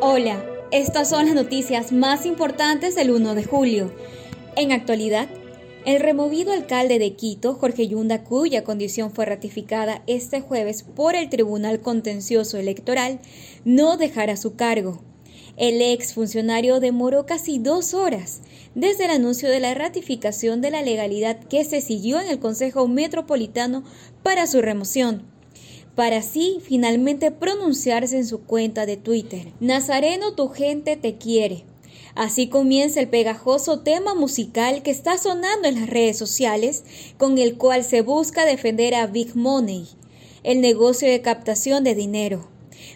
Hola, estas son las noticias más importantes del 1 de julio. En actualidad, el removido alcalde de Quito, Jorge Yunda, cuya condición fue ratificada este jueves por el Tribunal Contencioso Electoral, no dejará su cargo. El ex funcionario demoró casi dos horas desde el anuncio de la ratificación de la legalidad que se siguió en el Consejo Metropolitano para su remoción para así finalmente pronunciarse en su cuenta de Twitter. Nazareno, tu gente te quiere. Así comienza el pegajoso tema musical que está sonando en las redes sociales, con el cual se busca defender a Big Money, el negocio de captación de dinero,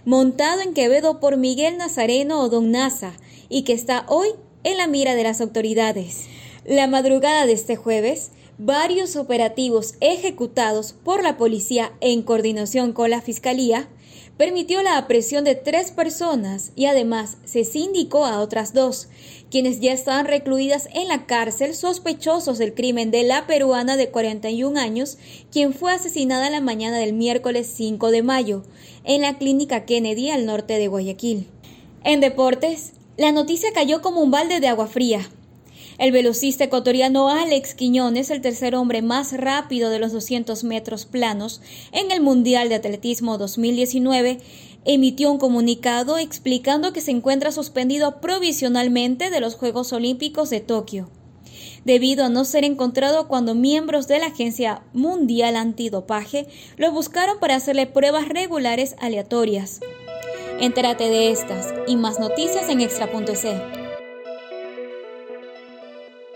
montado en Quevedo por Miguel Nazareno o Don Naza, y que está hoy en la mira de las autoridades. La madrugada de este jueves, varios operativos ejecutados por la policía en coordinación con la Fiscalía permitió la apresión de tres personas y además se sindicó a otras dos, quienes ya estaban recluidas en la cárcel sospechosos del crimen de la peruana de 41 años, quien fue asesinada la mañana del miércoles 5 de mayo en la clínica Kennedy al norte de Guayaquil. En deportes, la noticia cayó como un balde de agua fría. El velocista ecuatoriano Alex Quiñones, el tercer hombre más rápido de los 200 metros planos en el Mundial de Atletismo 2019, emitió un comunicado explicando que se encuentra suspendido provisionalmente de los Juegos Olímpicos de Tokio, debido a no ser encontrado cuando miembros de la Agencia Mundial Antidopaje lo buscaron para hacerle pruebas regulares aleatorias. Entérate de estas y más noticias en extra.es.